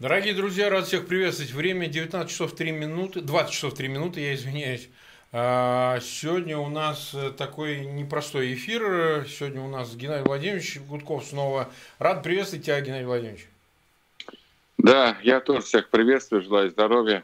Дорогие друзья, рад всех приветствовать. Время 19 часов 3 минуты, 20 часов 3 минуты, я извиняюсь. А, сегодня у нас э, такой непростой эфир. Сегодня у нас Геннадий Владимирович Гудков снова. Рад приветствовать тебя, Геннадий Владимирович. Да, я тоже всех приветствую, желаю здоровья.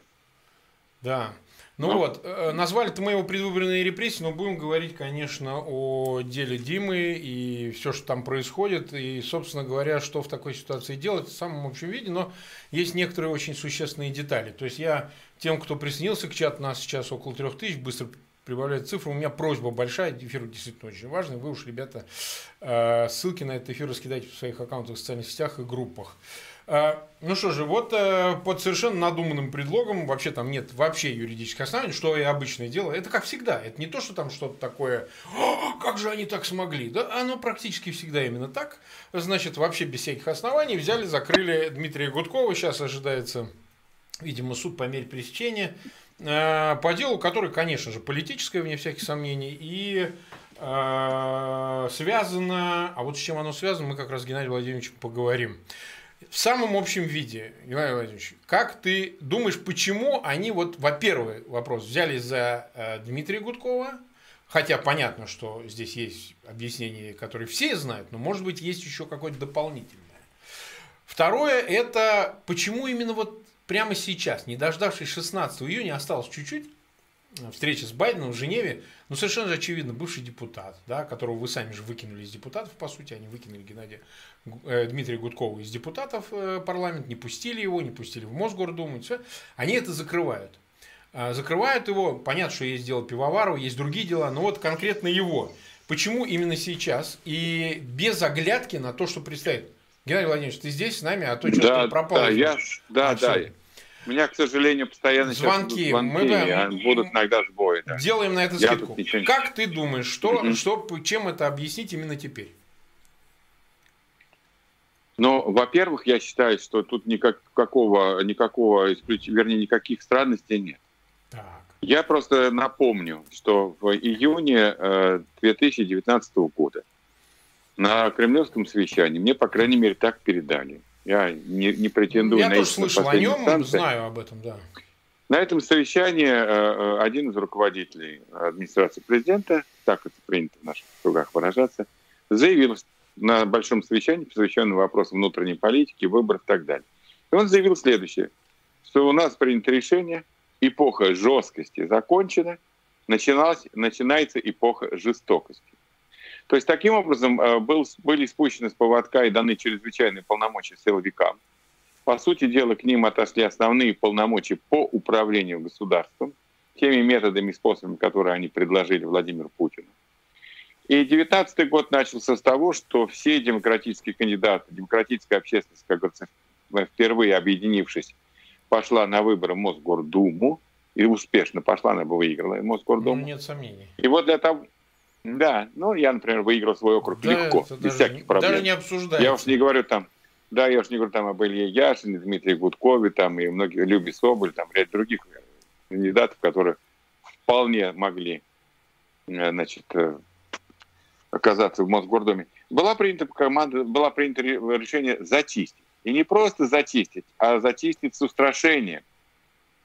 Да. Ну, ну вот, э, назвали-то мы его предвыборные репрессии, но будем говорить, конечно, о деле Димы и все, что там происходит, и, собственно говоря, что в такой ситуации делать в самом общем виде, но есть некоторые очень существенные детали. То есть я тем, кто присоединился к чату, нас сейчас около трех тысяч, быстро прибавляет цифру. У меня просьба большая, эфир действительно очень важный. Вы уж, ребята, э, ссылки на этот эфир раскидайте в своих аккаунтах в социальных сетях и группах. А, ну что же, вот э, под совершенно надуманным предлогом, вообще там нет вообще юридических оснований, что и обычное дело, это как всегда, это не то, что там что-то такое, как же они так смогли, да, оно практически всегда именно так, значит, вообще без всяких оснований взяли, закрыли Дмитрия Гудкова, сейчас ожидается, видимо, суд по мере пресечения, э, по делу, который, конечно же, политическое, вне всяких сомнений, и э, связано, а вот с чем оно связано, мы как раз с Геннадием Владимировичем поговорим в самом общем виде, Геннадий Владимирович, как ты думаешь, почему они вот, во-первых, вопрос, взяли за э, Дмитрия Гудкова, хотя понятно, что здесь есть объяснение, которое все знают, но может быть есть еще какое-то дополнительное. Второе, это почему именно вот прямо сейчас, не дождавшись 16 июня, осталось чуть-чуть, встреча с Байденом в Женеве, ну, совершенно же очевидно, бывший депутат, да, которого вы сами же выкинули из депутатов, по сути, они выкинули Геннадия э, Дмитрия Гудкова из депутатов э, парламент, не пустили его, не пустили в Мосгордуму, все, они это закрывают. А, закрывают его, понятно, что есть дело Пивоварова, есть другие дела, но вот конкретно его. Почему именно сейчас и без оглядки на то, что предстоит? Геннадий Владимирович, ты здесь с нами, а то что-то да, пропал. Да, я, да, а, да. Все. У меня, к сожалению, постоянно звонки, звонки мы да, будут иногда сбои. Да. Делаем на это скидку. Ничего... Как ты думаешь, что, mm-hmm. что, чем это объяснить именно теперь? Ну, во-первых, я считаю, что тут никакого, никакого вернее, никаких странностей нет. Так. Я просто напомню, что в июне 2019 э, года на кремлевском совещании мне, по крайней мере, так передали – я не, не претендую Я на тоже слышал о нем, инстанции. знаю об этом, да. На этом совещании э, э, один из руководителей администрации президента, так это принято в наших кругах выражаться, заявил на большом совещании, посвященном вопросам внутренней политики, выборов и так далее. И он заявил следующее, что у нас принято решение, эпоха жесткости закончена, начиналась, начинается эпоха жестокости. То есть таким образом э, был, были спущены с поводка и даны чрезвычайные полномочия силовикам. По сути дела, к ним отошли основные полномочия по управлению государством, теми методами и способами, которые они предложили Владимиру Путину. И 19 год начался с того, что все демократические кандидаты, демократическая общественность, как говорится, впервые объединившись, пошла на выборы Мосгордуму, и успешно пошла, она бы выиграла Мосгордуму. Ну, нет сомнений. И вот для того, да, ну я, например, выиграл свой округ да, легко, без даже, всяких проблем. Даже не обсуждаю. Я уж не говорю там, да, я уж не говорю там об Илье Яшине, Дмитрии Гудкове, там и многих, Любе Соболь, там ряд других кандидатов, которые вполне могли, э, значит, э, оказаться в Мосгордуме. Была принята команда, была принято решение зачистить. И не просто зачистить, а зачистить с устрашением.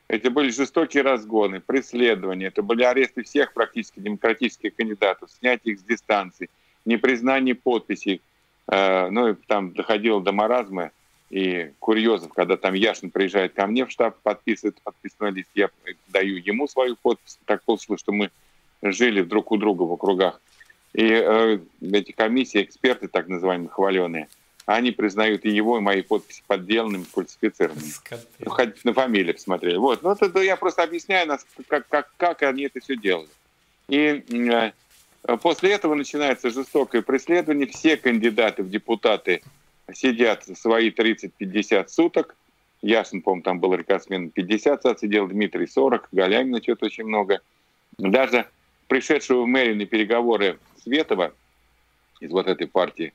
Это были жестокие разгоны, преследования, это были аресты всех практически демократических кандидатов, снятие их с дистанции, непризнание подписей. Э, ну, и там доходило до маразма и курьезов, когда там Яшин приезжает ко мне в штаб, подписывает подписной лист, я даю ему свою подпись. Так получилось, что мы жили друг у друга в округах. И э, эти комиссии, эксперты так называемые, хваленые – они признают и его, и мои подписи подделанными, фальсифицированными. Хоть на фамилии посмотрели. Вот. Ну, это я просто объясняю, нас, как, как, как они это все делают. И э, после этого начинается жестокое преследование. Все кандидаты в депутаты сидят свои 30-50 суток. Яшин, по-моему, там был рекордсмен 50 отсидел, Дмитрий 40, Галямина что-то очень много. Даже пришедшего в мэрию на переговоры Светова из вот этой партии,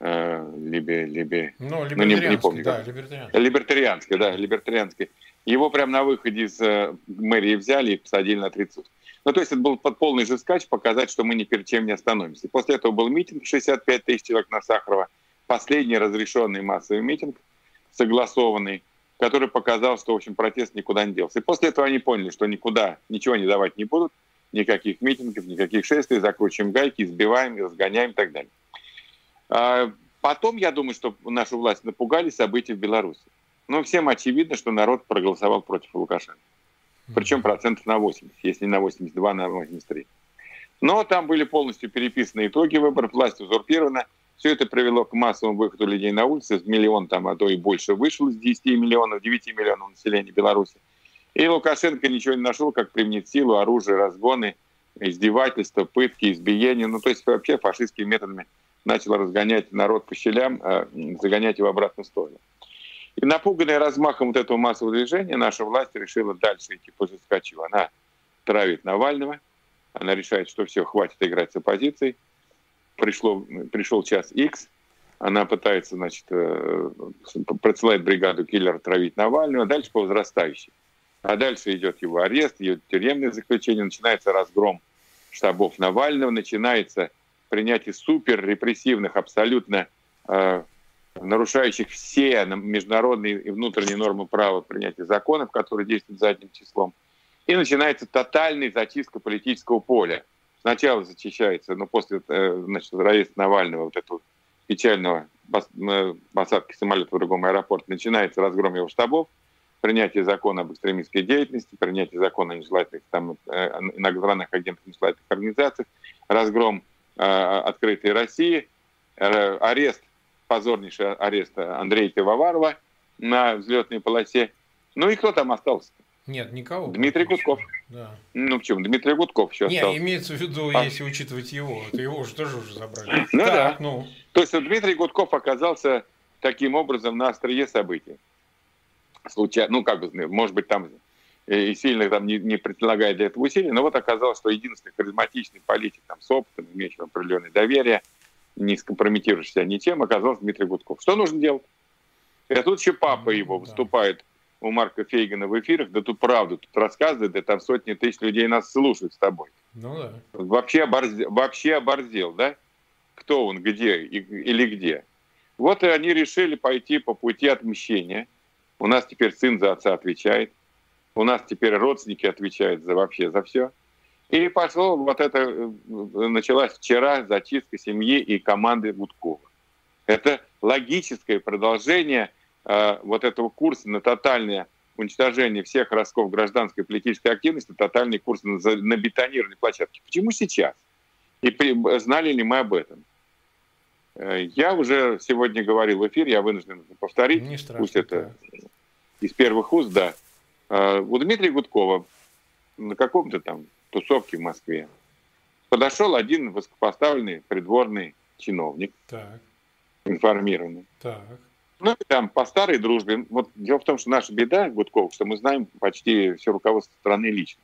либе, либе, ну, ну не, не помню, да, либертарианский. либертарианский, да, либертарианский. Его прямо на выходе из э, мэрии взяли и посадили на 30 суток. Ну, то есть это был под полный же скач показать, что мы ни перед чем не остановимся. После этого был митинг 65 тысяч человек на Сахарова, последний разрешенный массовый митинг, согласованный. который показал, что, в общем, протест никуда не делся. И после этого они поняли, что никуда ничего не давать не будут, никаких митингов, никаких шествий, закручиваем гайки, избиваем, разгоняем и так далее. А потом, я думаю, что нашу власть напугали события в Беларуси. Но всем очевидно, что народ проголосовал против Лукашенко. Причем процентов на 80, если не на 82, на 83. Но там были полностью переписаны итоги выборов, власть узурпирована. Все это привело к массовому выходу людей на улицы. Миллион там, а то и больше вышел из 10 миллионов, 9 миллионов населения Беларуси. И Лукашенко ничего не нашел, как применить силу, оружие, разгоны, издевательства, пытки, избиения. Ну, то есть вообще фашистскими методами начал разгонять народ по щелям, а, загонять его в обратную сторону. И напуганная размахом вот этого массового движения, наша власть решила дальше идти по жесткачу. Она травит Навального, она решает, что все, хватит играть с оппозицией. Пришло, пришел час X, она пытается, значит, э, присылает бригаду киллера травить Навального, дальше по возрастающей. А дальше идет его арест, идет тюремное заключение, начинается разгром штабов Навального, начинается принятие супер репрессивных, абсолютно э, нарушающих все международные и внутренние нормы права принятия законов, которые действуют задним числом. И начинается тотальная зачистка политического поля. Сначала зачищается, но после э, значит, ареста Навального, вот этого печального э, посадки самолета в другом аэропорте, начинается разгром его штабов, принятие закона об экстремистской деятельности, принятие закона о нежелательных там, э, иностранных агентах нежелательных организаций, разгром открытой России, э, арест, позорнейший арест Андрея Пивоварова на взлетной полосе. Ну и кто там остался? Нет, никого. Дмитрий Гудков. Да. Ну почему? Дмитрий Гудков еще Нет, остался. имеется в виду, а? если учитывать его. Это его же тоже уже забрали. Ну так, да. Ну. То есть Дмитрий Гудков оказался таким образом на острие событий случайно, ну, как бы, может быть, там и сильно там не, не предлагает для этого усилий, но вот оказалось, что единственный харизматичный политик там, с опытом, имеющий определенное доверие, не скомпрометирующийся ничем, оказался Дмитрий Гудков. Что нужно делать? И тут еще папа его выступает у Марка Фейгана в эфирах, да тут правду тут рассказывает, да там сотни тысяч людей нас слушают с тобой. Ну да. Вообще оборзел, вообще оборзел, да? Кто он, где и, или где? Вот и они решили пойти по пути отмщения – у нас теперь сын за отца отвечает. У нас теперь родственники отвечают за вообще за все. И пошло вот это, э, началась вчера зачистка семьи и команды Гудкова. Это логическое продолжение э, вот этого курса на тотальное уничтожение всех ростков гражданской политической активности, тотальный курс на, на бетонированной площадке. Почему сейчас? И при, знали ли мы об этом? Э, я уже сегодня говорил в эфире, я вынужден повторить, Не страшно, пусть это да. из первых уст, да. У Дмитрия Гудкова на каком-то там тусовке в Москве подошел один высокопоставленный придворный чиновник, так. информированный. Так. Ну, и там по старой дружбе. Вот дело в том, что наша беда, Гудков, что мы знаем почти все руководство страны лично.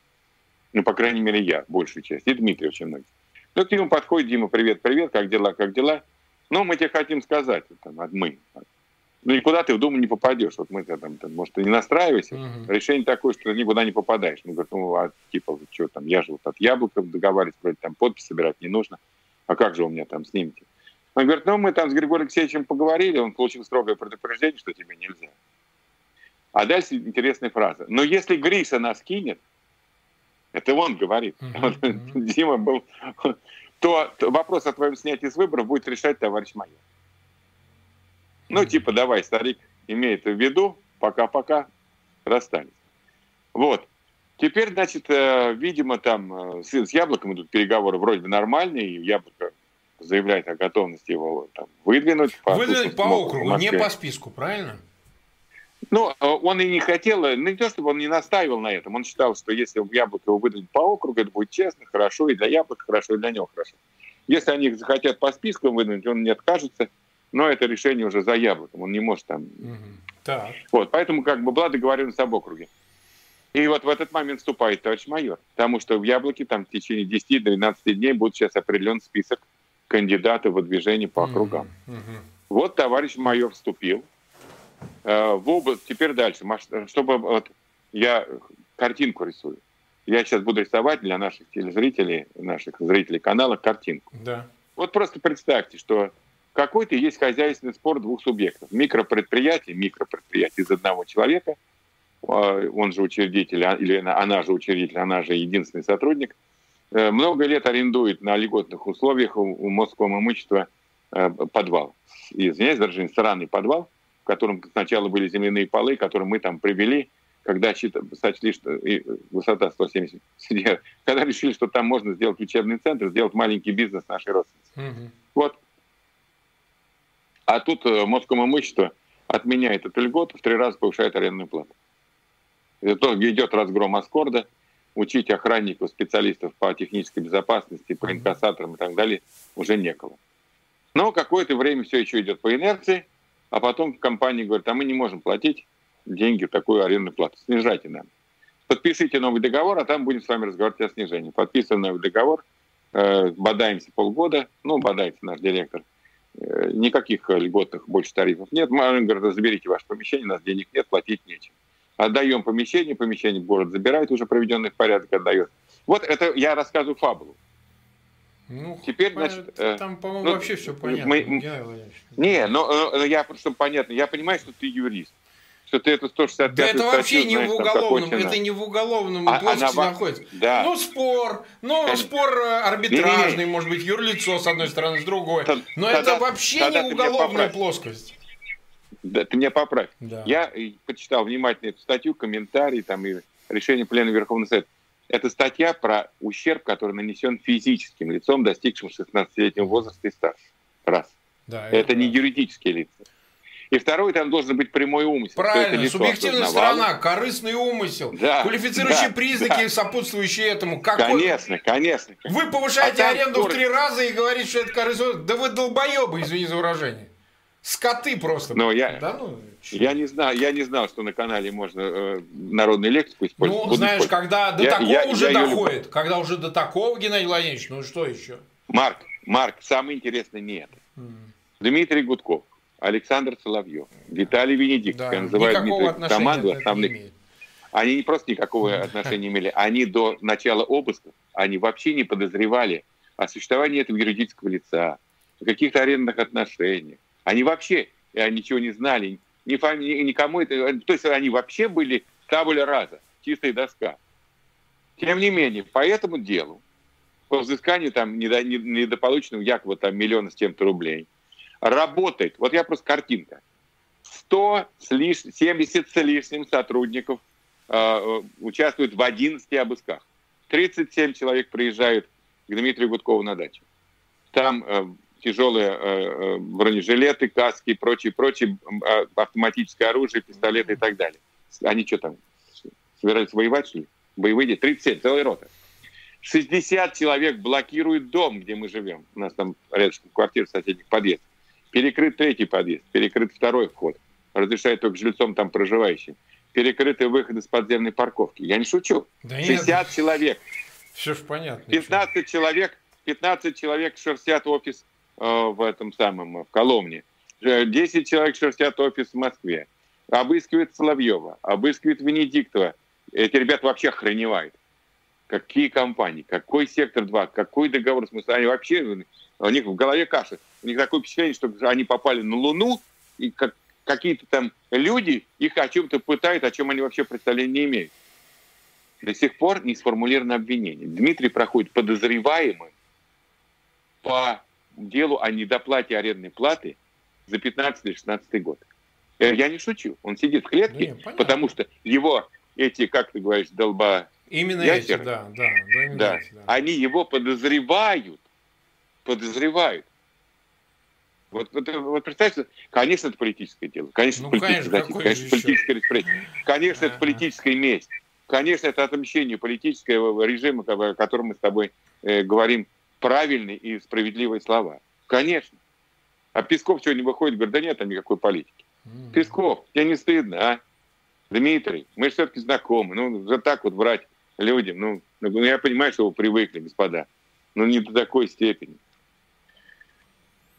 Ну, по крайней мере, я, большую часть. И Дмитрий очень многие. Ну, к нему подходит Дима, привет, привет, как дела, как дела? Ну, мы тебе хотим сказать, там, мы. Ну, никуда ты в Думу не попадешь. Вот мы там, там может, ты не настраивайся. Угу. Решение такое, что никуда не попадаешь. Мы говорим, ну, а типа, что там, я же вот от яблоков договариваюсь, вроде там подпись собирать не нужно. А как же у меня там снимки? Он говорит, ну, мы там с Григорием Алексеевичем поговорили, он получил строгое предупреждение, что тебе нельзя. А дальше интересная фраза. Но если Гриша нас кинет, это он говорит. Uh-huh. Дима был то, то вопрос о твоем снятии с выборов будет решать товарищ майор. Ну, типа, давай, старик, имей это в виду, пока-пока, расстались. Вот. Теперь, значит, э, видимо, там э, с, Яблоком идут переговоры вроде бы нормальные, и Яблоко заявляет о готовности его там, выдвинуть. Выдвинуть по округу, не по списку, правильно? Ну, э, он и не хотел, ну не то, чтобы он не настаивал на этом, он считал, что если яблоко его выдадут по округу, это будет честно, хорошо, и для яблока хорошо, и для него хорошо. Если они захотят по списку выдвинуть, он не откажется, но это решение уже за яблоком, он не может там... Угу. Так. Вот, поэтому как бы была договоренность об округе. И вот в этот момент вступает товарищ майор, потому что в Яблоке там в течение 10-12 дней будет сейчас определен список кандидатов в движение по округам. Угу. Вот товарищ майор вступил, Э, в область, теперь дальше, чтобы вот я картинку рисую. Я сейчас буду рисовать для наших телезрителей, наших зрителей канала картинку. Да. Вот просто представьте, что какой-то есть хозяйственный спор двух субъектов. Микропредприятие, микропредприятие из одного человека, а, он же учредитель, а, или она же учредитель, она же единственный сотрудник, э, много лет арендует на льготных условиях у Москового имущества э, подвал. Извиняюсь, даже сраный подвал, в котором сначала были земляные полы, которые мы там привели, когда сочли, что высота 170 когда решили, что там можно сделать учебный центр, сделать маленький бизнес нашей родственницы. Угу. Вот. А тут э, Москомимущество отменяет эту льготу, в три раза повышает арендную плату. Это идет разгром Аскорда, учить охранников, специалистов по технической безопасности, по инкассаторам и так далее уже некого. Но какое-то время все еще идет по инерции, а потом компания говорит, а мы не можем платить деньги в такую арендную плату, снижайте нам. Подпишите новый договор, а там будем с вами разговаривать о снижении. Подписываем новый договор, э, бодаемся полгода, ну, бодается наш директор, никаких льготных больше тарифов нет. Мы говорим, заберите ваше помещение, у нас денег нет, платить нечем. Отдаем помещение, помещение город забирает, уже проведенный в порядок отдает. Вот это я рассказываю фабулу. Ну, Теперь, значит, э, там, по-моему, ну, вообще все понятно. Мы, не, но, но я просто понятно. Я понимаю, что ты юрист что ты это 165 Да это вообще не в уголовном, это не в уголовном а, плоскости она, находится. Да. Ну, спор, ну, Конечно. спор э, арбитражный, не, не. может быть, юрлицо с одной стороны, с другой. Тогда, Но это вообще тогда не уголовная плоскость. Да, ты меня поправь. Да. Я э, почитал внимательно эту статью, комментарии там и решение Пленума Верховного Совета. Это статья про ущерб, который нанесен физическим лицом, достигшим 16-летнего возраста и старше. Раз. Да, это, это не юридические лица. И второй, там должен быть прямой умысел. Правильно, субъективная сторона, корыстный умысел, да, квалифицирующие да, признаки, да. сопутствующие этому. Какой... Конечно, конечно. Вы повышаете а аренду скорость... в три раза и говорите, что это корыстный Да вы долбоебы, извини за выражение. Скоты просто. Но я, да, ну, я не знаю, я не знал, что на канале можно э, народную лексику использовать. Ну, знаешь, когда до я, такого я, уже я доходит, люблю. когда уже до такого, Геннадий Владимирович, ну что еще? Марк, Марк, самое интересное не это. Mm. Дмитрий Гудков, Александр Соловьев, Виталий Венедиктов, да, я называю Дмитрий команду основных. Они не просто никакого отношения имели, они до начала обыска, они вообще не подозревали о существовании этого юридического лица, о каких-то арендных отношениях. Они вообще ничего не знали, ни фами... никому это... То есть они вообще были табуля раза, чистая доска. Тем не менее, по этому делу, по взысканию там недополученного якобы там миллиона с чем-то рублей, работает, вот я просто картинка, 100 с лиш... 70 с лишним сотрудников э, участвуют в 11 обысках. 37 человек приезжают к Дмитрию Гудкову на дачу. Там э, тяжелые э, э, бронежилеты, каски и прочее, прочее, э, автоматическое оружие, пистолеты и так далее. Они что там, собирались воевать, что ли? Боевые 37, целая рота. 60 человек блокируют дом, где мы живем. У нас там рядышком квартира соседних подъезд. Перекрыт третий подъезд, перекрыт второй вход. Разрешает только жильцом там проживающим. Перекрытый выход из подземной парковки. Я не шучу. Да 60 нет. человек. Все же понятно. 15 ничего. человек, 15 человек шерстят офис э, в этом самом, в Коломне. 10 э, человек шерстят офис в Москве. Обыскивает Соловьева, обыскивает Венедиктова. Эти ребята вообще охреневают. Какие компании, какой сектор 2, какой договор смысл. Они вообще, у них в голове каша. У них такое впечатление, что они попали на Луну, и как, какие-то там люди их о чем-то пытают, о чем они вообще представления не имеют. До сих пор не сформулировано обвинение. Дмитрий проходит подозреваемым по делу о недоплате арендной платы за 15 или 16 год. Э, я не шучу. Он сидит в клетке, не, потому что его эти, как ты говоришь, долба... Именно ясеры, эти, да, да. Да, да. Эти, да. Они его подозревают, подозревают вот, вот, вот представьте, конечно, это политическое дело. Конечно, ну, политическое, конечно, конечно политическое репрессия. Конечно, это политическая месть. Конечно, это отмщение политического режима, о котором мы с тобой э, говорим правильные и справедливые слова. Конечно. А Песков сегодня выходит, говорит, да нет там никакой политики. Mm-hmm. Песков, тебе не стыдно, а? Дмитрий, мы же все-таки знакомы. Ну, за так вот брать людям, ну, ну, я понимаю, что вы привыкли, господа, но не до такой степени.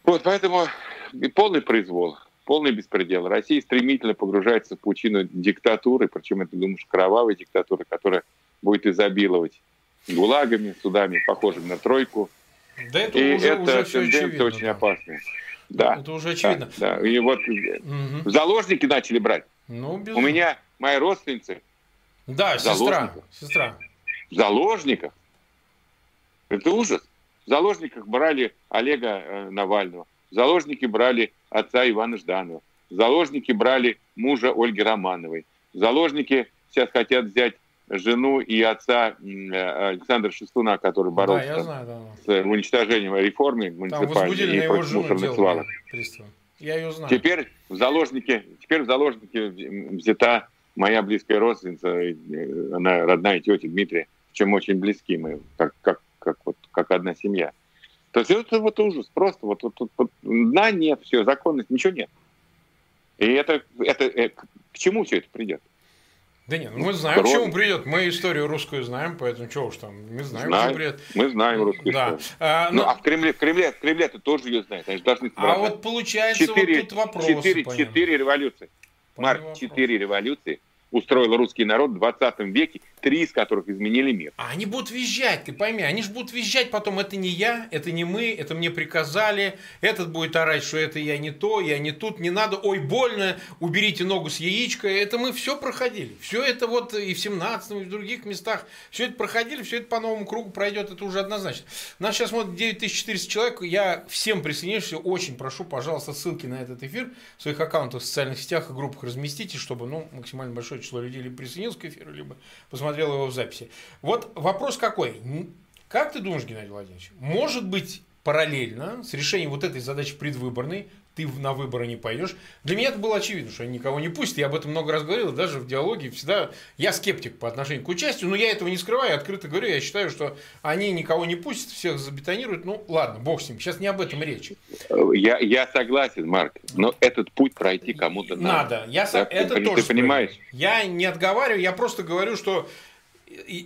Вот, поэтому полный произвол, полный беспредел. Россия стремительно погружается в пучину диктатуры, причем это, думаешь, кровавой диктатуры, которая будет изобиловать гулагами, судами, похожими на тройку. Да это И уже, это уже тенденция очевидно, очень да. опасная. Да. Это уже очевидно. Да, да. И вот угу. заложники начали брать. Ну, без... У меня мои родственницы. Да, сестра. Сестра. Заложников. Это ужас. В заложниках брали Олега э, Навального. В заложники брали отца Ивана Жданова. Заложники брали мужа Ольги Романовой. Заложники сейчас хотят взять жену и отца э, Александра Шестуна, который боролся да, знаю, да. с уничтожением реформы муниципальной и его мусорных свалок. Я ее знаю. Теперь в заложники, теперь в заложники взята моя близкая родственница, э, она родная тетя Дмитрия, чем очень близки мы, как, как, как, вот, как одна семья. То есть это вот ужас, просто вот, вот, вот, дна нет, все, законность, ничего нет. И это, это, это к чему все это придет? Да нет, ну мы знаем, Кровь. к чему придет. Мы историю русскую знаем, поэтому чего уж там, мы знаем, знаем к придет. Мы знаем русскую да. историю. А, но... Ну, а в Кремле, в Кремле, в Кремле ты тоже ее знаешь. Они должны а вот получается, четыре, вот тут вопрос. Четыре, четыре революции. Марк, четыре революции устроил русский народ в 20 веке, три из которых изменили мир. А они будут визжать, ты пойми, они же будут визжать потом, это не я, это не мы, это мне приказали, этот будет орать, что это я не то, я не тут, не надо, ой, больно, уберите ногу с яичка, это мы все проходили. Все это вот и в 17 и в других местах, все это проходили, все это по новому кругу пройдет, это уже однозначно. Нас сейчас смотрит 9400 человек, я всем присоединяюсь, очень прошу, пожалуйста, ссылки на этот эфир в своих аккаунтах в социальных сетях и группах разместите, чтобы ну, максимально большое число людей либо присоединилось к эфиру, либо посмотрел его в записи. Вот вопрос какой? Как ты думаешь, Геннадий Владимирович, может быть параллельно с решением вот этой задачи предвыборной ты на выборы не пойдешь. Для меня это было очевидно, что они никого не пустят. Я об этом много раз говорил, даже в диалоге всегда я скептик по отношению к участию, но я этого не скрываю, открыто говорю, я считаю, что они никого не пустят, всех забетонируют. Ну, ладно, бог с ним, сейчас не об этом речь. Я, я согласен, Марк, но этот путь пройти кому-то надо. Надо, я да? это ты, тоже. Ты понимаешь? Я не отговариваю, я просто говорю, что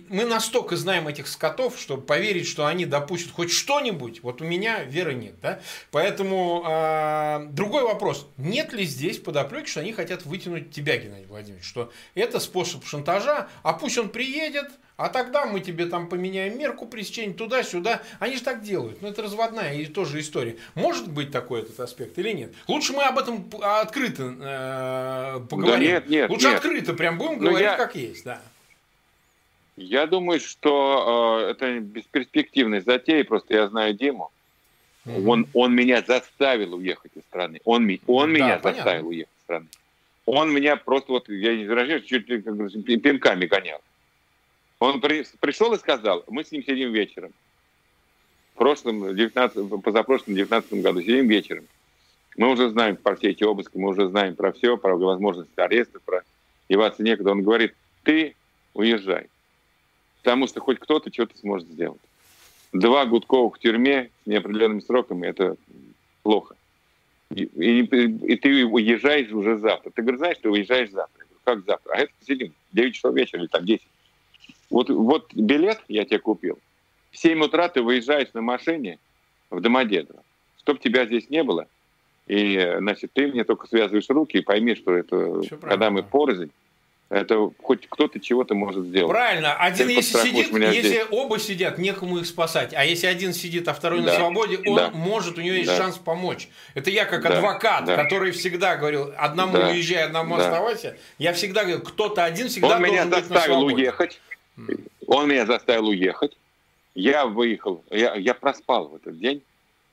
мы настолько знаем этих скотов, чтобы поверить, что они допустят хоть что-нибудь, вот у меня веры нет. Да? Поэтому э, другой вопрос. Нет ли здесь подоплеки, что они хотят вытянуть тебя, Геннадий Владимирович? Что это способ шантажа, а пусть он приедет, а тогда мы тебе там поменяем мерку пресечения туда-сюда. Они же так делают. Ну, это разводная и тоже история. Может быть такой этот аспект или нет? Лучше мы об этом открыто э, поговорим. Да нет, нет, Лучше нет. открыто прям будем Но говорить, я... как есть. Да. Я думаю, что э, это бесперспективная затея, просто я знаю Диму. mm Он, он меня заставил уехать из страны. Он, он да, меня понятно. заставил уехать из страны. Он меня просто, вот, я не выражаюсь, чуть ли как пинками гонял. Он при, пришел и сказал, мы с ним сидим вечером. В прошлом, 19, позапрошлом 19 году сидим вечером. Мы уже знаем про все эти обыски, мы уже знаем про все, про возможность ареста, про деваться некуда. Он говорит, ты уезжай потому что хоть кто-то что-то сможет сделать. Два Гудкова в тюрьме с неопределенными сроками – это плохо. И, и, и ты уезжаешь уже завтра. Ты говоришь, знаешь, ты уезжаешь завтра. Я говорю, как завтра? А это сидим 9 часов вечера или там 10. Вот, вот билет я тебе купил. В 7 утра ты выезжаешь на машине в Домодедово. Чтоб тебя здесь не было, и, значит, ты мне только связываешь руки и пойми, что это, Все когда мы порознь, это хоть кто-то чего-то может сделать. Правильно. Один Только если сидит, если здесь. оба сидят, некому их спасать. А если один сидит, а второй да. на свободе, он да. может, у него есть да. шанс помочь. Это я как да. адвокат, да. который всегда говорил, одному да. уезжай, одному да. оставайся. Я всегда говорил, кто-то один всегда он должен меня быть на свободе. уехать. Он меня заставил уехать. Я выехал, я, я проспал в этот день.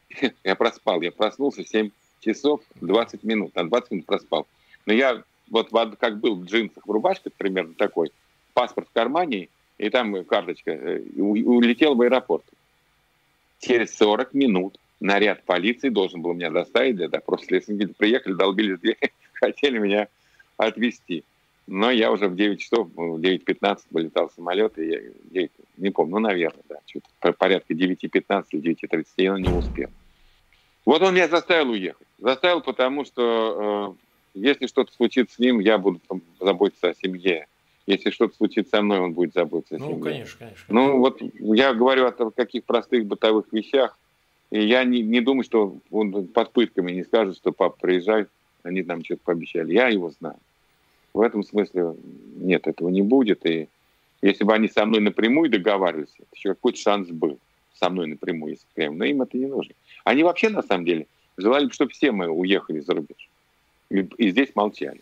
я проспал, я проснулся в 7 часов 20 минут, на 20 минут проспал. Но я вот как был в джинсах, в рубашке, примерно такой, паспорт в кармане, и там карточка, э, улетел в аэропорт. Через 40 минут наряд полиции должен был меня доставить для допроса следственника. Приехали, долбили дверь, хотели меня отвезти. Но я уже в 9 часов, в 9.15 вылетал самолет, и я 9, не помню, ну, наверное, да, что-то порядка 9.15 или 9.30, я не успел. Вот он меня заставил уехать. Заставил, потому что э, если что-то случится с ним, я буду заботиться о семье. Если что-то случится со мной, он будет заботиться о ну, семье. Ну, конечно, конечно. Ну, вот я говорю о каких простых бытовых вещах. И я не, не думаю, что он под пытками не скажет, что папа, приезжай, они нам что-то пообещали. Я его знаю. В этом смысле нет, этого не будет. И если бы они со мной напрямую договаривались, еще какой-то шанс был со мной напрямую, если прям, но им это не нужно. Они вообще, на самом деле, желали бы, чтобы все мы уехали за рубеж. И, здесь молчали.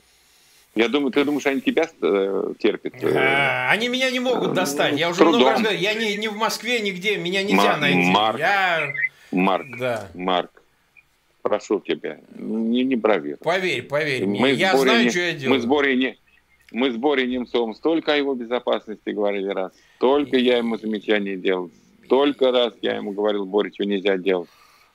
Я думаю, ты думаешь, они тебя э, терпят? Э, они меня не могут достать. Я уже трудом. много раз говорю, я не, не в Москве, нигде, меня нельзя Мар- найти. Марк, я... Марк, да. Марк, прошу тебя, не, не бравируй. Поверь, поверь мне, я знаю, не, что я делаю. Мы с Борей не, мы с Борей Немцовым столько о его безопасности говорили раз, столько я ему замечаний делал, столько раз я ему говорил, Боря, что нельзя делать.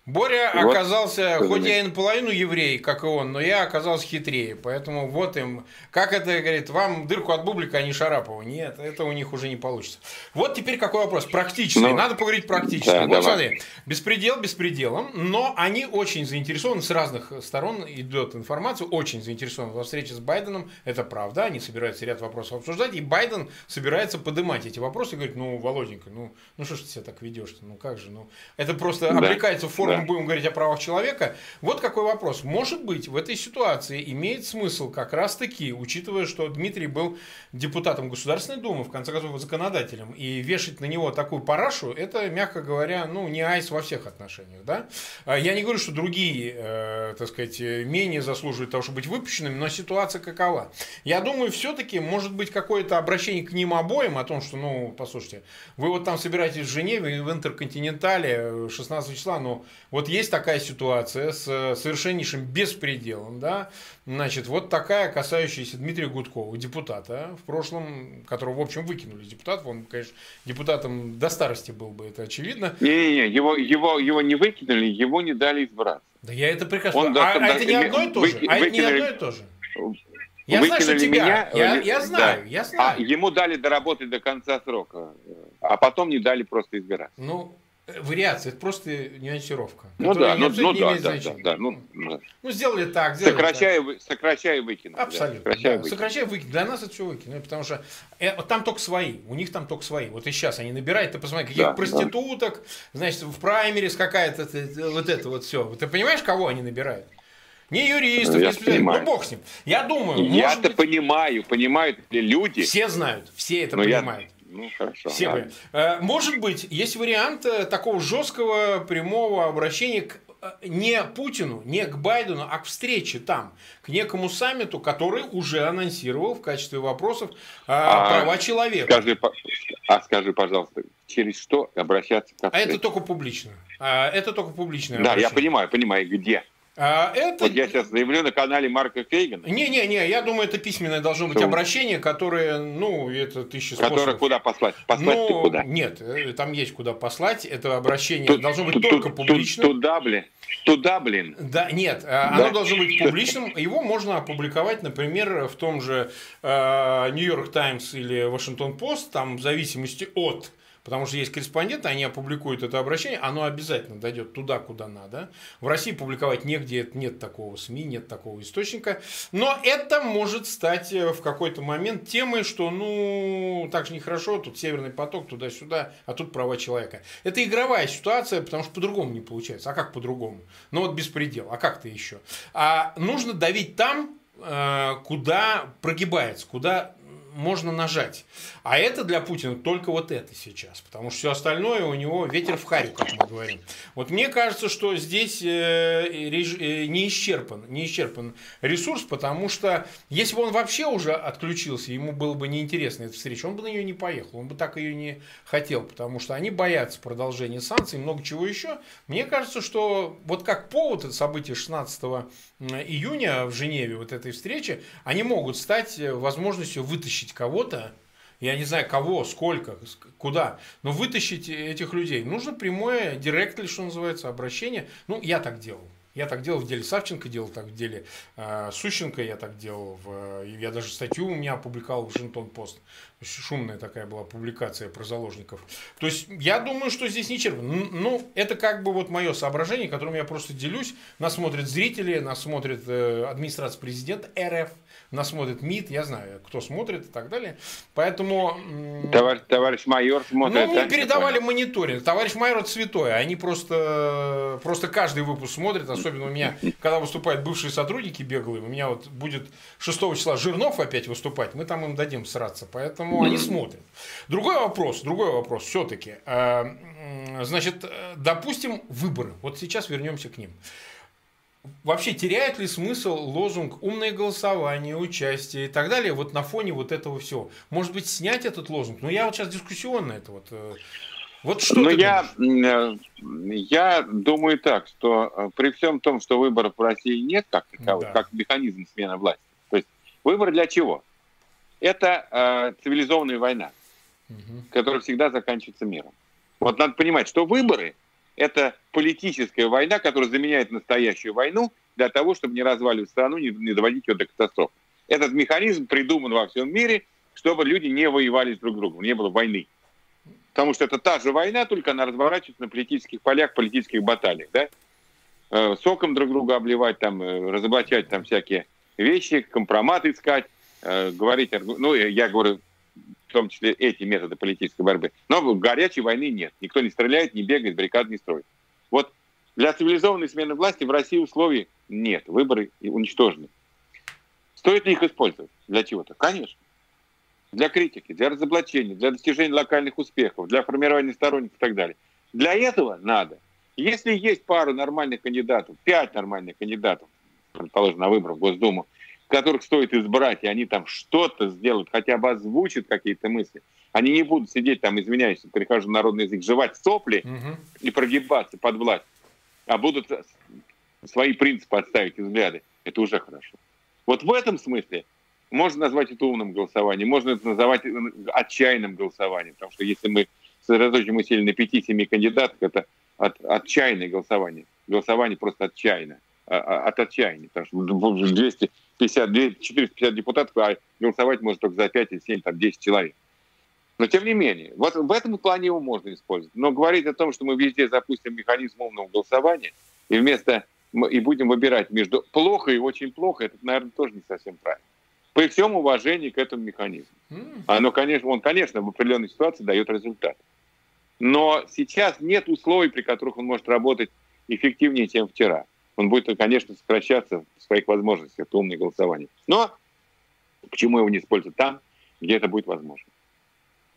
Боря вот, оказался, хоть я и наполовину еврей, как и он, но я оказался хитрее. Поэтому вот им, как это говорит, вам дырку от бублика, а не Шарапова. Нет, это у них уже не получится. Вот теперь какой вопрос? Практически. Ну, Надо поговорить практически. Да, вот давай. смотри, беспредел беспределом, но они очень заинтересованы, с разных сторон идет информация, очень заинтересованы во встрече с Байденом. Это правда, они собираются ряд вопросов обсуждать, и Байден собирается поднимать эти вопросы и говорит, ну, Володенька, ну, ну что ж ты себя так ведешь-то, ну как же, ну, это просто да. обрекается в форму да. будем говорить о правах человека. Вот какой вопрос. Может быть, в этой ситуации имеет смысл как раз-таки, учитывая, что Дмитрий был депутатом Государственной Думы, в конце концов, законодателем, и вешать на него такую парашу, это, мягко говоря, ну, не айс во всех отношениях, да? А я не говорю, что другие, э, так сказать, менее заслуживают того, чтобы быть выпущенными, но ситуация какова? Я думаю, все-таки может быть какое-то обращение к ним обоим о том, что, ну, послушайте, вы вот там собираетесь в Женеве, в Интерконтинентале 16 числа, но вот есть такая ситуация с э, совершеннейшим беспределом, да, значит, вот такая, касающаяся Дмитрия Гудкова, депутата в прошлом, которого, в общем, выкинули депутат, он, конечно, депутатом до старости был бы, это очевидно. Не-не-не, его, его, его не выкинули, его не дали избраться. Да я это прекрасно он, а, а это не одно и то же? а это не одно и то же? Я знаю, что тебя. Меня, я, я знаю, да. я знаю. А ему дали доработать до конца срока, а потом не дали просто избираться. Ну, Вариация, это просто нюансировка. Ну да, ну, ну да, да, да, да, ну, да. Ну сделали так, сделали сокращая, так. Сокращая выкинуть. Абсолютно. Да, сокращая, да. выкинуть. сокращая выкинуть. Для нас это все выкинуть, потому что э, там только свои, у них там только свои. Вот и сейчас они набирают, ты посмотри, каких да, проституток, да. значит, в праймерис какая-то, вот это вот все. Ты понимаешь, кого они набирают? Не юристов, ну, не специалистов, ну бог с ним. Я думаю, Я-то быть... понимаю, понимают ли люди. Все знают, все это Но понимают. Я ну, хорошо. Все вы. Э, может быть, есть вариант э, такого жесткого прямого обращения к э, не Путину, не к Байдену, а к встрече там, к некому саммиту, который уже анонсировал в качестве вопросов а, права человека. Скажи, а скажи, пожалуйста, через что обращаться к встрече? А это только публично. А, это только публичное Да, я понимаю, понимаю, где. А, это... Вот я сейчас заявлю на канале Марка Фейгана. Не-не-не, я думаю, это письменное должно быть Что? обращение, которое, ну, это тысячи способов. Которое куда послать? Послать ну, куда? Нет, э, там есть куда послать. Это обращение тут, должно быть тут, только публичным. Туда, блин. Туда, блин. Да, нет, э, да? оно должно быть публичным. Его можно опубликовать, например, в том же Нью-Йорк Таймс или Вашингтон Пост, там в зависимости от Потому что есть корреспонденты, они опубликуют это обращение, оно обязательно дойдет туда, куда надо. В России публиковать негде, нет такого СМИ, нет такого источника. Но это может стать э, в какой-то момент темой, что ну так же нехорошо, тут Северный поток, туда-сюда, а тут права человека. Это игровая ситуация, потому что по-другому не получается. А как по-другому? Ну вот беспредел, а как-то еще? А нужно давить там, э, куда прогибается, куда можно нажать. А это для Путина только вот это сейчас, потому что все остальное у него ветер в харю, как мы говорим. Вот мне кажется, что здесь э, э, не исчерпан, не исчерпан ресурс, потому что если бы он вообще уже отключился, ему было бы неинтересно эта встреча, он бы на нее не поехал, он бы так ее не хотел, потому что они боятся продолжения санкций, много чего еще. Мне кажется, что вот как повод это событие 16 июня в Женеве, вот этой встречи, они могут стать э, возможностью вытащить кого-то, я не знаю кого, сколько, куда, но вытащить этих людей. Нужно прямое, директли, что называется, обращение. Ну, я так делал. Я так делал в деле Савченко, делал так в деле э, Сущенко, я так делал. В, я даже статью у меня опубликовал в Вашингтон Пост. Шумная такая была публикация про заложников. То есть я думаю, что здесь ничего. Ну, это как бы вот мое соображение, которым я просто делюсь. Нас смотрят зрители, нас смотрит э, администрация президента РФ нас смотрит МИД, я знаю, кто смотрит и так далее. Поэтому... Товарищ, товарищ майор смотрит. Ну, мы передавали мониторинг. Товарищ майор это святое. Они просто, просто каждый выпуск смотрят, особенно у меня, когда выступают бывшие сотрудники беглые, у меня вот будет 6 числа Жирнов опять выступать, мы там им дадим сраться, поэтому они смотрят. Другой вопрос, другой вопрос все-таки. Э, значит, допустим, выборы. Вот сейчас вернемся к ним. Вообще теряет ли смысл лозунг «умное голосование», «участие» и так далее вот на фоне вот этого всего? Может быть, снять этот лозунг? Ну, я вот сейчас дискуссионно это вот... Э, вот что Но я, э, я думаю так, что э, при всем том, что выборов в России нет как таковых, да. как механизм смены власти, то есть выбор для чего? Это э, цивилизованная война, угу. которая всегда заканчивается миром. Вот надо понимать, что выборы это политическая война, которая заменяет настоящую войну для того, чтобы не разваливать страну, не, не доводить ее до катастрофы. Этот механизм придуман во всем мире, чтобы люди не воевали друг с другом, не было войны. Потому что это та же война, только она разворачивается на политических полях, политических баталиях. Да? Э, соком друг друга обливать, там, э, разоблачать там всякие вещи, компромат искать, э, говорить, ну, я говорю в том числе эти методы политической борьбы. Но горячей войны нет. Никто не стреляет, не бегает, баррикад не строит. Вот для цивилизованной смены власти в России условий нет. Выборы уничтожены. Стоит ли их использовать для чего-то? Конечно. Для критики, для разоблачения, для достижения локальных успехов, для формирования сторонников и так далее. Для этого надо. Если есть пару нормальных кандидатов, пять нормальных кандидатов, предположим, на выборы в Госдуму, которых стоит избрать, и они там что-то сделают, хотя бы озвучат какие-то мысли. Они не будут сидеть там, извиняюсь, прихожу на народный язык, жевать сопли угу. и прогибаться под власть, а будут свои принципы отставить и взгляды. Это уже хорошо. Вот в этом смысле можно назвать это умным голосованием, можно это называть отчаянным голосованием, потому что если мы сосредоточим усилия на 5-7 кандидатах, это от, отчаянное голосование. Голосование просто отчаянно. А, а, от отчаяния. Потому что 250, 450 депутатов, а голосовать может только за 5 или 7, там, 10 человек. Но тем не менее, вот в этом плане его можно использовать. Но говорить о том, что мы везде запустим механизм умного голосования, и вместо и будем выбирать между плохо и очень плохо, это, наверное, тоже не совсем правильно. При всем уважении к этому механизму. Оно, конечно, он, конечно, в определенной ситуации дает результат. Но сейчас нет условий, при которых он может работать эффективнее, чем вчера он будет, конечно, сокращаться в своих возможностях, это умное голосование. Но почему его не использовать там, где это будет возможно?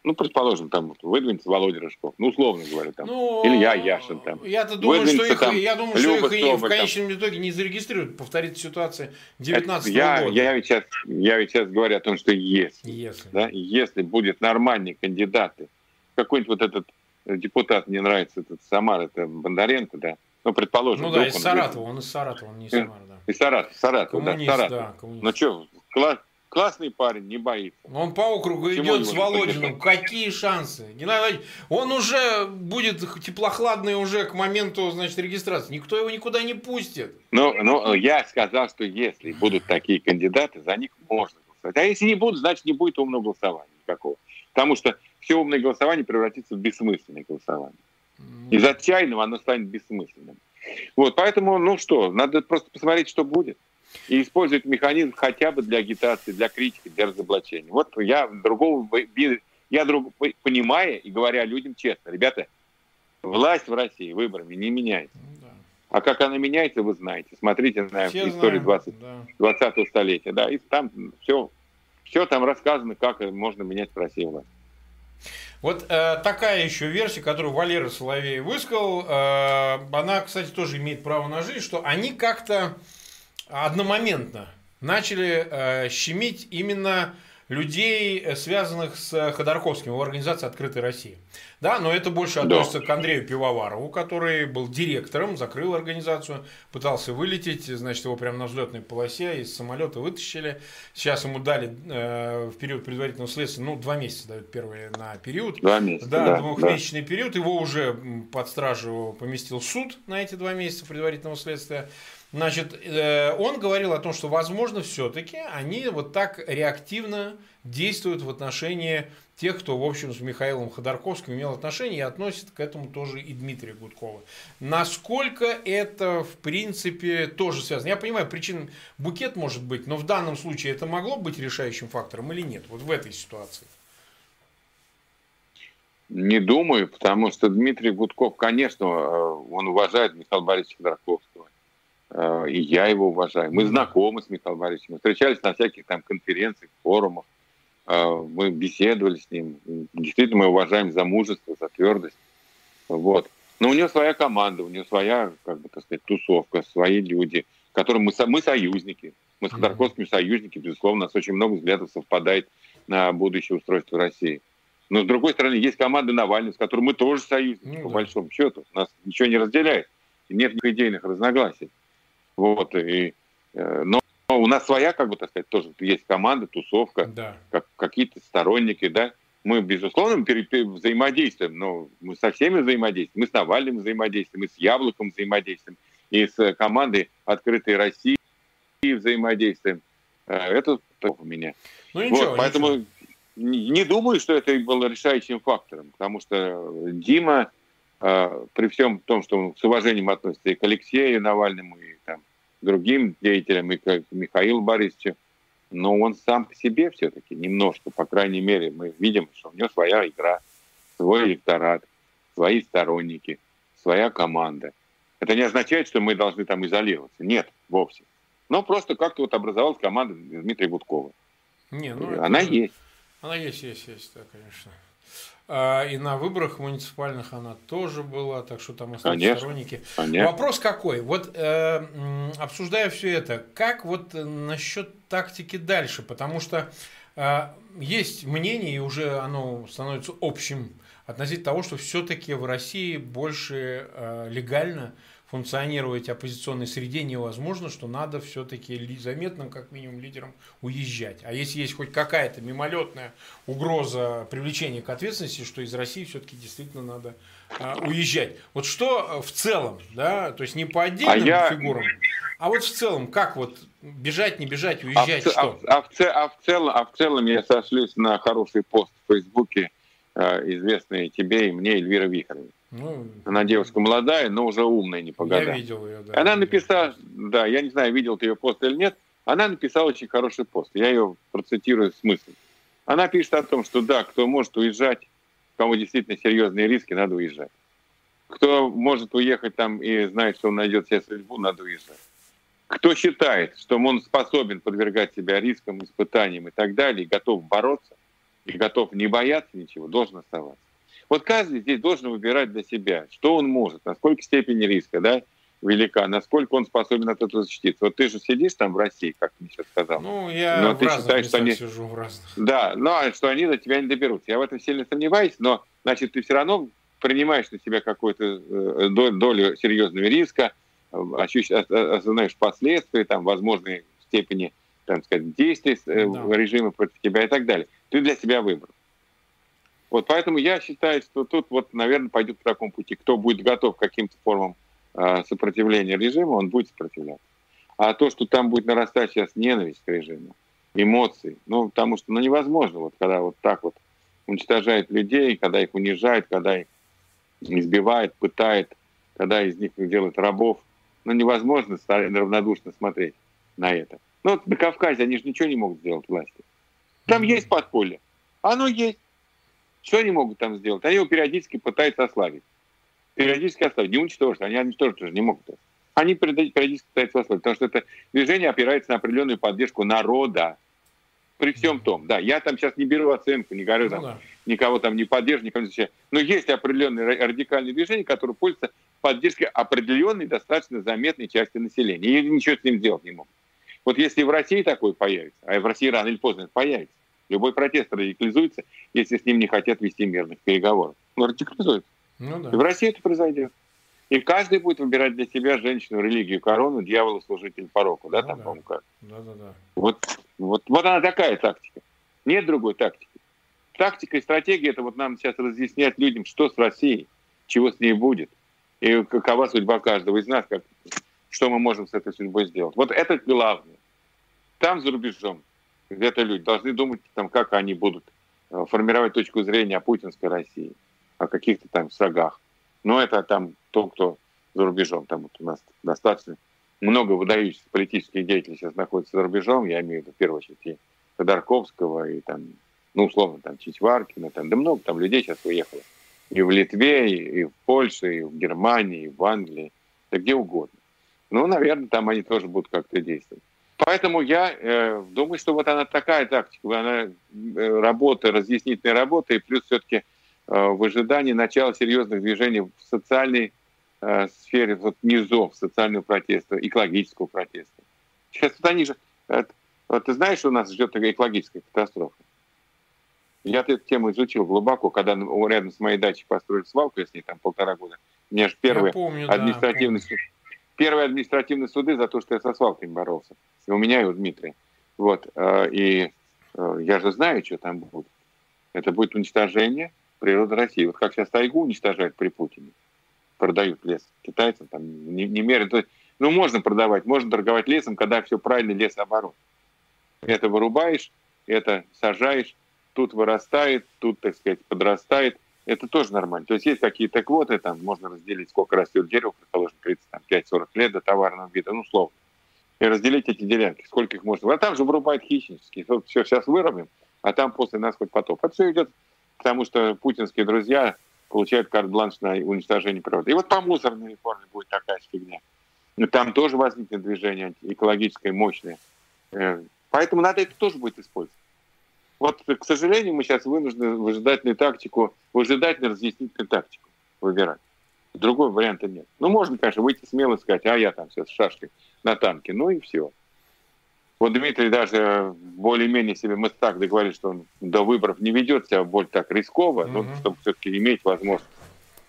Ну, предположим, там выдвинется Володя Рыжков, ну, условно говоря, там, ну, Илья Яшин там. Я-то думаю, что их, там, я думаю, что их и в конечном там. итоге не зарегистрируют, повторится ситуация 19 я, года. Я ведь, сейчас, я ведь сейчас говорю о том, что если, если. Да, если будет нормальные кандидаты, какой-нибудь вот этот депутат, мне нравится этот Самар, это Бондаренко, да, ну, предположим. Ну да, из Саратова, он из Саратова, он не из Самары, да. Из Саратова, Саратова, коммунист, да, Саратов. Да, коммунист. Ну что, класс, классный парень, не боится. Он по округу Почему идет с Володиным. Какие шансы? Геннадий он уже будет теплохладный уже к моменту, значит, регистрации. Никто его никуда не пустит. Ну, ну, я сказал, что если будут такие кандидаты, за них можно голосовать. А если не будут, значит, не будет умного голосования никакого. Потому что все умное голосование превратится в бессмысленное голосование. Из отчаянного оно станет бессмысленным. Вот, поэтому, ну что, надо просто посмотреть, что будет. И использовать механизм хотя бы для агитации, для критики, для разоблачения. Вот я другого, я друг, понимая и говоря людям честно, ребята, власть в России выборами не меняется. Ну а как она меняется, вы знаете. Смотрите на все историю 20, да. 20 столетия. Да, и там все, все там рассказано, как можно менять в России власть. Вот э, такая еще версия, которую Валера Соловей высказал, э, она, кстати, тоже имеет право на жизнь, что они как-то одномоментно начали э, щемить именно людей, э, связанных с Ходорковским в организации «Открытой России». Да, но это больше относится да. к Андрею Пивоварову, который был директором, закрыл организацию, пытался вылететь, значит, его прямо на взлетной полосе из самолета вытащили. Сейчас ему дали э, в период предварительного следствия, ну, два месяца дают первые на период. Два месяца, да. да двухмесячный да. период. Его уже под стражу поместил суд на эти два месяца предварительного следствия. Значит, э, он говорил о том, что, возможно, все-таки они вот так реактивно действуют в отношении тех, кто, в общем, с Михаилом Ходорковским имел отношение, и относит к этому тоже и Дмитрия Гудкова. Насколько это, в принципе, тоже связано? Я понимаю, причин букет может быть, но в данном случае это могло быть решающим фактором или нет, вот в этой ситуации? Не думаю, потому что Дмитрий Гудков, конечно, э, он уважает Михаила Борисовича Ходорковского Э, и я его уважаю. Мы знакомы с Михаилом Борисовичем, мы встречались на всяких там конференциях, форумах, мы беседовали с ним. Действительно, мы уважаем за мужество, за твердость. Вот. Но у нее своя команда, у нее своя, как бы так сказать, тусовка, свои люди, которым мы, мы союзники. Мы с Ходорковскими союзники, безусловно, у нас очень много взглядов совпадает на будущее устройство России. Но, с другой стороны, есть команда Навального, с которой мы тоже союзники, ну, по да. большому счету. Нас ничего не разделяет. Нет никаких идейных разногласий. Вот, и, э, но у нас своя, как бы так сказать, тоже есть команда, тусовка, да. как, какие-то сторонники, да. Мы, безусловно, взаимодействуем, но мы со всеми взаимодействуем. Мы с Навальным взаимодействуем, мы с Яблоком взаимодействуем, и с командой «Открытой России» взаимодействуем. Э, это у меня. Ну, ничего, вот, поэтому ничего. не думаю, что это было решающим фактором, потому что Дима, э, при всем том, что он с уважением относится и к Алексею Навальному, и там, другим деятелям, и к Михаилу Борисовичу, но он сам по себе все-таки немножко, по крайней мере, мы видим, что у него своя игра, свой электорат, свои сторонники, своя команда. Это не означает, что мы должны там изолироваться. Нет, вовсе. Но просто как-то вот образовалась команда Дмитрия Гудкова. Не, ну, Она это... есть. Она есть, есть, есть, да, конечно. А, и на выборах муниципальных она тоже была, так что там остались конечно, сторонники. Конечно. Вопрос какой? Вот э, обсуждая все это, как вот насчет тактики дальше? Потому что э, есть мнение, и уже оно становится общим относительно того, что все-таки в России больше э, легально функционировать оппозиционной среде невозможно, что надо все-таки заметным, как минимум, лидерам уезжать. А если есть хоть какая-то мимолетная угроза привлечения к ответственности, что из России все-таки действительно надо а, уезжать. Вот что в целом, да, то есть не по отдельным а я... фигурам, а вот в целом, как вот бежать, не бежать, уезжать, а в, что? А, а, в, а, в целом, а в целом я сошлюсь на хороший пост в Фейсбуке, э, известный тебе и мне, Эльвира Вихаревна. Ну, Она девушка молодая, но уже умная, не по годам. Я видел ее, да. Она написала, да, я не знаю, видел ты ее пост или нет, она написала очень хороший пост. Я ее процитирую смысл. Она пишет о том, что да, кто может уезжать, у кого действительно серьезные риски, надо уезжать. Кто может уехать там и знает, что он найдет себе судьбу, надо уезжать. Кто считает, что он способен подвергать себя рискам, испытаниям и так далее, и готов бороться, и готов не бояться ничего, должен оставаться. Вот каждый здесь должен выбирать для себя, что он может, насколько степень риска да, велика, насколько он способен от этого защититься. Вот ты же сидишь там в России, как ты сейчас сказал. Ну, я но в ты считаешь, что они... сижу в разных. Да, но что они до тебя не доберутся. Я в этом сильно сомневаюсь, но, значит, ты все равно принимаешь на себя какую-то э, долю серьезного риска, осознаешь последствия, там, возможные степени там сказать, действий э, да. режима против тебя и так далее. Ты для себя выбрал. Вот поэтому я считаю, что тут вот, наверное, пойдет по такому пути. Кто будет готов к каким-то формам э, сопротивления режиму, он будет сопротивляться. А то, что там будет нарастать сейчас ненависть к режиму, эмоции, ну, потому что ну, невозможно, вот когда вот так вот уничтожает людей, когда их унижает, когда их избивает, пытает, когда из них делают рабов, ну, невозможно равнодушно смотреть на это. Ну, вот на Кавказе они же ничего не могут сделать власти. Там есть подполье. Оно есть. Что они могут там сделать? Они его периодически пытаются ослабить. Периодически ослабить. Не уничтожить. Они уничтожить тоже не могут. Они периодически пытаются ослабить. Потому что это движение опирается на определенную поддержку народа. При всем том, да, я там сейчас не беру оценку, не говорю ну, там, да. никого там не поддерживаю, никого не защищаю. Но есть определенные радикальные движения, которые пользуются поддержкой определенной, достаточно заметной части населения. И ничего с ним сделать не могут. Вот если в России такое появится, а в России рано или поздно это появится, Любой протест радикализуется, если с ним не хотят вести мирных переговоров. Ну, радикализуется. Ну, да. И в России это произойдет. И каждый будет выбирать для себя женщину, религию, корону, дьявола, служитель пороку. Да, ну, там, да. по-моему, как. Да, да, да. Вот, вот, вот она такая тактика. Нет другой тактики. Тактика и стратегия – это вот нам сейчас разъяснять людям, что с Россией, чего с ней будет, и какова судьба каждого из нас, как, что мы можем с этой судьбой сделать. Вот это главное. Там, за рубежом, где-то люди должны думать, там, как они будут э, формировать точку зрения о путинской России, о каких-то там шагах. Но это там то, кто за рубежом. Там вот у нас достаточно много выдающихся политических деятелей сейчас находится за рубежом. Я имею в виду, в первую очередь, и Ходорковского, и там, ну, условно, там, Чичваркина, там, да много там людей сейчас уехало. И в Литве, и в Польше, и в Германии, и в Англии, да где угодно. Ну, наверное, там они тоже будут как-то действовать. Поэтому я э, думаю, что вот она такая тактика, она э, работа, разъяснительная работа, и плюс все-таки в ожидании начала серьезных движений в социальной сфере, вот низов, социального протеста, экологического протеста. Сейчас вот они же... Вот ты знаешь, что у нас ждет экологическая катастрофа? Я эту тему изучил глубоко, когда рядом с моей дачей построили свалку, я с ней там полтора года. У меня же первые административные, да, первые административные суды за то, что я со свалками боролся. И у меня и у Дмитрия. Вот. Э, и э, я же знаю, что там будет. Это будет уничтожение природы России. Вот как сейчас тайгу уничтожают при Путине. Продают лес китайцам, там не, не меряют. Ну, можно продавать, можно торговать лесом, когда все правильно лесооборот. Это вырубаешь, это сажаешь, тут вырастает, тут, так сказать, подрастает. Это тоже нормально. То есть есть какие-то квоты, там можно разделить, сколько растет дерево, предположим, 35-40 лет до товарного вида, ну, условно. И разделить эти делянки, сколько их можно. А там же вырубают хищнические. Все сейчас вырубим, а там после нас хоть потоп. Это все идет к тому, что путинские друзья получают карт-бланш на уничтожение природы. И вот по мусорной реформе будет такая фигня. Там тоже возникнет движение экологическое, мощное. Э, поэтому надо это тоже будет использовать. Вот, к сожалению, мы сейчас вынуждены выжидательную тактику, выжидательно разъяснительную тактику выбирать. Другого варианта нет. Ну, можно, конечно, выйти смело и сказать, а я там сейчас шашкой на танке. Ну и все. Вот Дмитрий даже более-менее себе мы так договорились, что он до выборов не ведет себя более так рисково, mm-hmm. но чтобы все-таки иметь возможность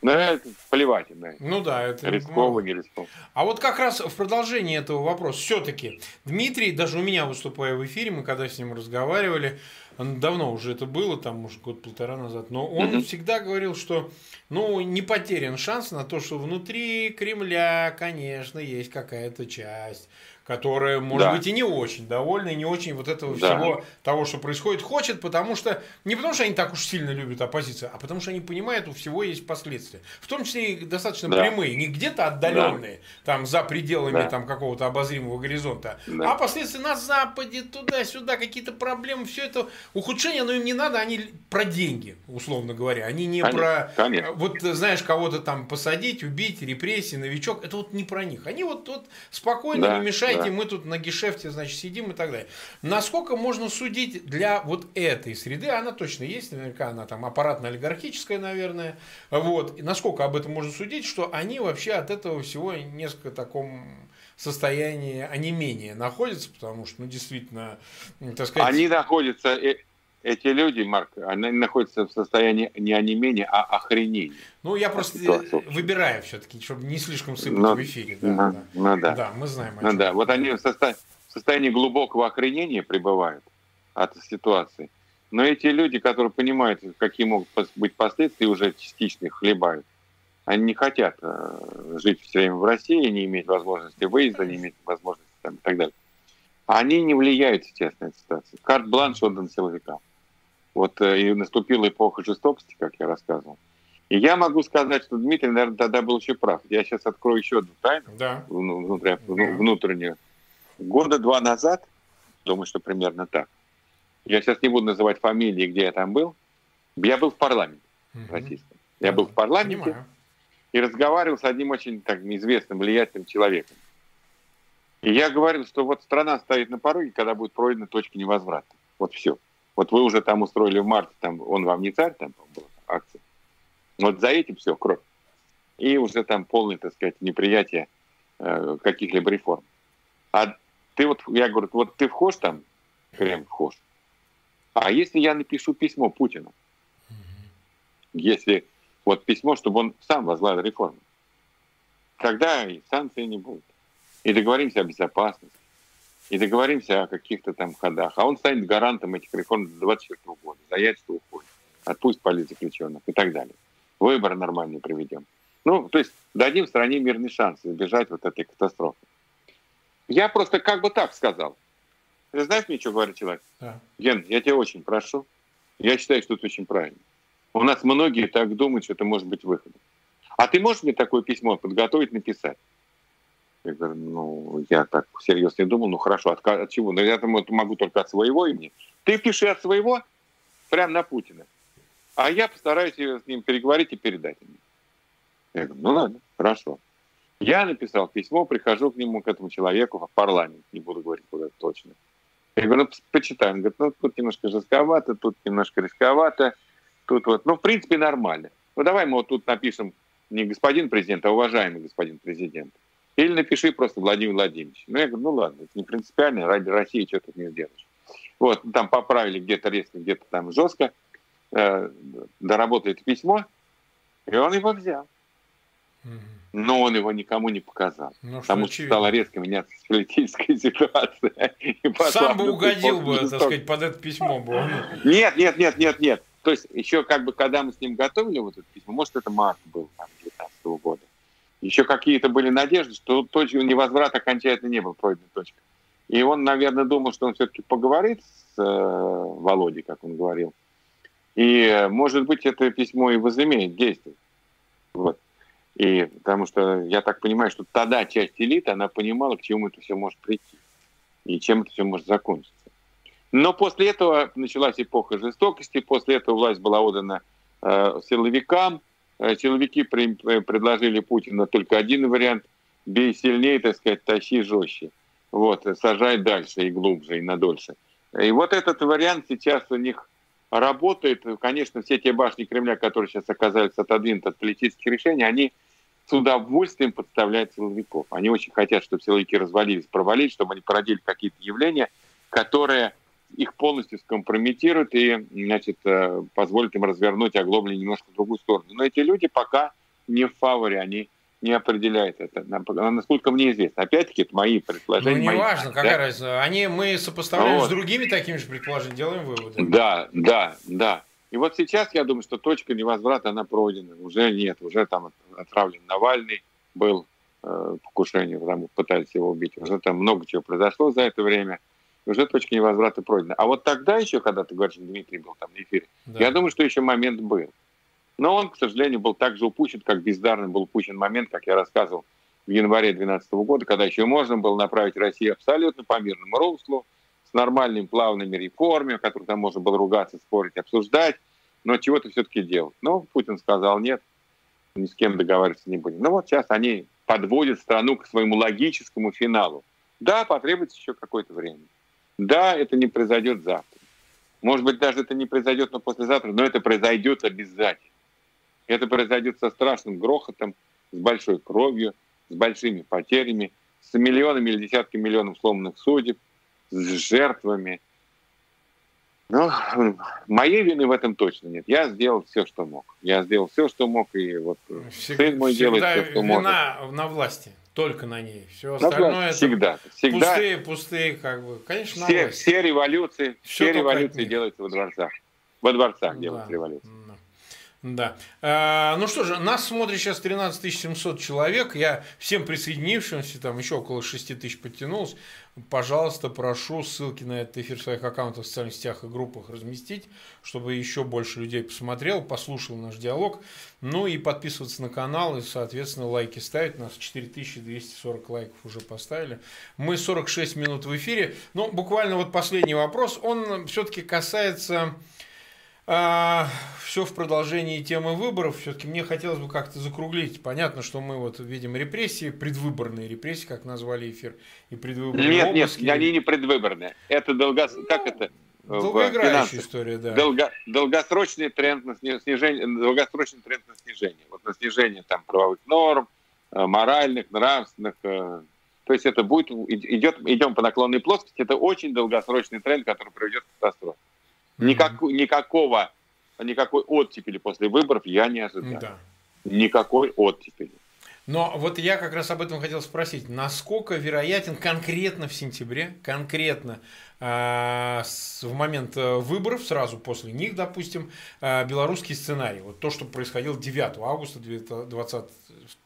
ну, это плевать на Ну да, это... Рисково, не рисково. А вот как раз в продолжении этого вопроса, все-таки Дмитрий, даже у меня выступая в эфире, мы когда с ним разговаривали, давно уже это было, там, может, год-полтора назад, но он mm-hmm. всегда говорил, что, ну, не потерян шанс на то, что внутри Кремля, конечно, есть какая-то часть, которая, может да. быть, и не очень довольна, и не очень вот этого да. всего того, что происходит, хочет, потому что, не потому что они так уж сильно любят оппозицию, а потому что они понимают, у всего есть последствия. В том числе и достаточно да. прямые, не где-то отдаленные, да. там, за пределами да. там какого-то обозримого горизонта, да. а последствия на Западе, туда-сюда, какие-то проблемы, все это ухудшение, но им не надо, они про деньги, условно говоря, они не конечно, про, конечно. вот, знаешь, кого-то там посадить, убить, репрессии, новичок, это вот не про них. Они вот, вот спокойно, да. не мешают знаете, да. мы тут на гешефте, значит, сидим и так далее. Насколько можно судить для вот этой среды, она точно есть, наверняка она там аппаратно-олигархическая, наверное, вот, и насколько об этом можно судить, что они вообще от этого всего несколько таком состоянии онемения находятся, потому что, ну, действительно, так сказать... Они находятся, э, эти люди, Марк, они находятся в состоянии не онемения, а охренения. Ну, я просто ситуацию. выбираю все-таки, чтобы не слишком сыпать ну, в эфире. Да, ну, да. Ну, да. да, мы знаем. Ну, да, вот они в, состо... в состоянии глубокого охренения пребывают от ситуации. Но эти люди, которые понимают, какие могут быть последствия, уже частично их хлебают. Они не хотят э, жить все время в России, не иметь возможности выезда, не иметь возможности там, и так далее. Они не влияют сейчас на эту ситуацию. Карт-бланш отдан силовикам. Вот э, и наступила эпоха жестокости, как я рассказывал. И я могу сказать, что Дмитрий, наверное, тогда был очень прав. Я сейчас открою еще одну тайну да. внутреннюю, да. внутреннюю. Года два назад, думаю, что примерно так, я сейчас не буду называть фамилии, где я там был, я был в парламенте угу. российском. Я был в парламенте Понимаю. и разговаривал с одним очень так известным, влиятельным человеком. И я говорил, что вот страна стоит на пороге, когда будет пройдена точка невозврата. Вот все. Вот вы уже там устроили в марте, там, он вам не царь, там была акция. Вот за этим все, кровь. И уже там полное, так сказать, неприятие э, каких-либо реформ. А ты вот, я говорю, вот ты вхож там, Крем вхож. А если я напишу письмо Путину? Если вот письмо, чтобы он сам возглавил реформу. Тогда и санкций не будет. И договоримся о безопасности и договоримся о каких-то там ходах. А он станет гарантом этих реформ до 2024 года. Заявит, что уходит. Отпусть политзаключенных и так далее. Выборы нормальные проведем. Ну, то есть дадим стране мирный шанс избежать вот этой катастрофы. Я просто как бы так сказал. Ты знаешь мне, что говорит человек? Да. Ген, я тебя очень прошу. Я считаю, что это очень правильно. У нас многие так думают, что это может быть выходом. А ты можешь мне такое письмо подготовить, написать? Я говорю, ну, я так серьезно не думал, ну хорошо, от, от чего? Ну, я думаю, могу только от своего имени. Ты пиши от своего, прям на Путина. А я постараюсь с ним переговорить и передать ему. Я говорю, ну ладно, хорошо. Я написал письмо, прихожу к нему, к этому человеку в парламент, не буду говорить куда точно. Я говорю, ну, почитаем. Он говорит, ну, тут немножко жестковато, тут немножко рисковато. Тут вот, ну, в принципе, нормально. Ну, давай мы вот тут напишем не господин президент, а уважаемый господин президент. Или напиши просто Владимир Владимирович. Ну, я говорю, ну ладно, это не принципиально, ради России что тут не сделаешь. Вот, там поправили где-то резко, где-то там жестко, э, доработает письмо, и он его взял. Но он его никому не показал. Ну, потому что, что стала резко меняться политическая ситуация. Сам бы угодил бы, так сказать, под это письмо было. Нет, нет, нет, нет, нет. То есть еще как бы, когда мы с ним готовили вот это письмо, может, это март был, там, 19 года, еще какие-то были надежды, что точка невозврата окончательно не был пройден точка. И он, наверное, думал, что он все-таки поговорит с э, Володей, как он говорил. И, может быть, это письмо и возымеет действие. Вот. И потому что я так понимаю, что тогда часть элиты, она понимала, к чему это все может прийти. И чем это все может закончиться. Но после этого началась эпоха жестокости, после этого власть была отдана э, силовикам. Э, силовики э, предложили Путину только один вариант – бей сильнее, так сказать, тащи жестче. Вот, сажай дальше и глубже, и надольше. И вот этот вариант сейчас у них работает. Конечно, все те башни Кремля, которые сейчас оказались отодвинуты от политических решений, они с удовольствием подставляют силовиков. Они очень хотят, чтобы силовики развалились, провалились, чтобы они породили какие-то явления, которые их полностью скомпрометируют и значит, э, позволят им развернуть оглобли немножко в другую сторону. Но эти люди пока не в фаворе, они не определяют это, насколько мне известно. Опять-таки, это мои предположения. Ну, не важно, какая да? разница. Они, мы сопоставляем вот. с другими такими же предположениями, делаем выводы. Да, да, да. И вот сейчас я думаю, что точка невозврата, она пройдена. Уже нет, уже там отравлен Навальный, был э, покушение, там пытались его убить. Уже там много чего произошло за это время уже точка невозврата пройдена. А вот тогда еще, когда ты говоришь, Дмитрий был там на эфире, да. я думаю, что еще момент был. Но он, к сожалению, был так же упущен, как бездарно был упущен момент, как я рассказывал в январе 2012 года, когда еще можно было направить Россию абсолютно по мирному руслу, с нормальными плавными реформами, о которых там можно было ругаться, спорить, обсуждать, но чего-то все-таки делать. Но Путин сказал, нет, ни с кем договариваться не будем. Ну вот сейчас они подводят страну к своему логическому финалу. Да, потребуется еще какое-то время. Да, это не произойдет завтра. Может быть, даже это не произойдет на послезавтра, но это произойдет обязательно. Это произойдет со страшным грохотом, с большой кровью, с большими потерями, с миллионами или десятками миллионов сломанных судеб, с жертвами. Но моей вины в этом точно нет. Я сделал все, что мог. Я сделал все, что мог, и вот всегда, сын мой делает все, что может. Вина на власти только на ней. Все остальное всегда, это всегда. пустые, пустые, как бы. Конечно, все, все революции, все, все революции делаются во дворцах. Во дворцах да. делают революции. Да. А, ну что же, нас смотрит сейчас 13 700 человек. Я всем присоединившимся, там еще около 6 тысяч подтянулось. Пожалуйста, прошу ссылки на этот эфир в своих аккаунтах в социальных сетях и группах разместить, чтобы еще больше людей посмотрел, послушал наш диалог. Ну и подписываться на канал и, соответственно, лайки ставить. Нас 4240 лайков уже поставили. Мы 46 минут в эфире. Ну, буквально вот последний вопрос. Он все-таки касается а, все в продолжении темы выборов. Все-таки мне хотелось бы как-то закруглить. Понятно, что мы вот видим репрессии, предвыборные репрессии, как назвали эфир, и предвыборные Нет, обыски. нет, они не предвыборные. Это долго... Ну, как это? Долгоиграющая история, да. Долго... Долгосрочный тренд на снижение, долгосрочный тренд на снижение. Вот на снижение там правовых норм, э, моральных, нравственных. Э, то есть это будет, идет, идем по наклонной плоскости, это очень долгосрочный тренд, который приведет к катастрофе. Никак, никакого, никакой оттепели после выборов я не ожидаю. Да. Никакой оттепели. Но вот я как раз об этом хотел спросить. Насколько вероятен конкретно в сентябре, конкретно э, с, в момент э, выборов, сразу после них, допустим, э, белорусский сценарий? Вот то, что происходило 9 августа 2020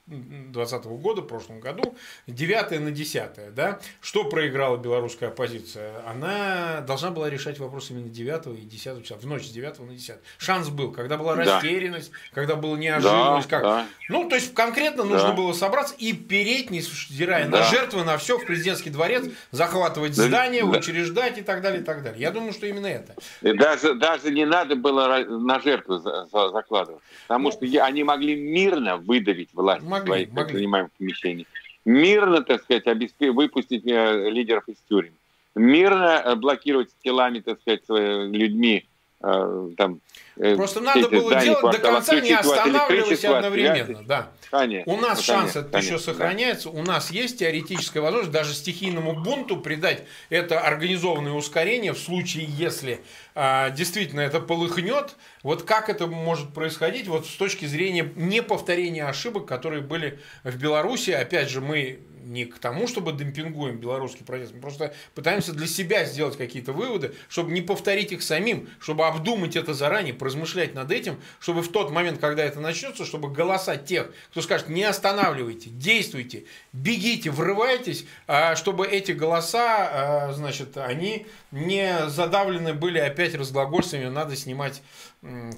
2020 года, в прошлом году, 9 на 10, да, что проиграла белорусская оппозиция? Она должна была решать вопрос именно 9 и 10 числа, в ночь с 9 на 10. Шанс был, когда была растерянность, да. когда была неожиданность. Да, как... да. Ну, то есть конкретно да. нужно было собраться и переть, не взирая да. на жертвы, на все, в президентский дворец, захватывать да. здание, да. учреждать и так далее, и так далее. Я думаю, что именно это. И даже, даже не надо было на жертву закладывать, потому ну, что они могли мирно выдавить власть могли, своих могли. занимаемых помещений. Мирно, так сказать, обеспечить, выпустить э, лидеров из тюрем. Мирно э, блокировать телами, так сказать, людьми э, там... Э, Просто надо было делать до конца, не останавливаясь одновременно. Да. Конечно, у нас ну, шанс это еще сохраняется, да. у нас есть теоретическая возможность даже стихийному бунту придать это организованное ускорение в случае, если а, действительно это полыхнет. Вот как это может происходить вот с точки зрения неповторения ошибок, которые были в Беларуси. Опять же, мы не к тому, чтобы демпингуем белорусский протест, мы просто пытаемся для себя сделать какие-то выводы, чтобы не повторить их самим, чтобы обдумать это заранее, поразмышлять над этим, чтобы в тот момент, когда это начнется, чтобы голоса тех, кто скажет, не останавливайте, действуйте, бегите, врывайтесь, а чтобы эти голоса, а, значит, они не задавлены были опять разглагольствами, надо снимать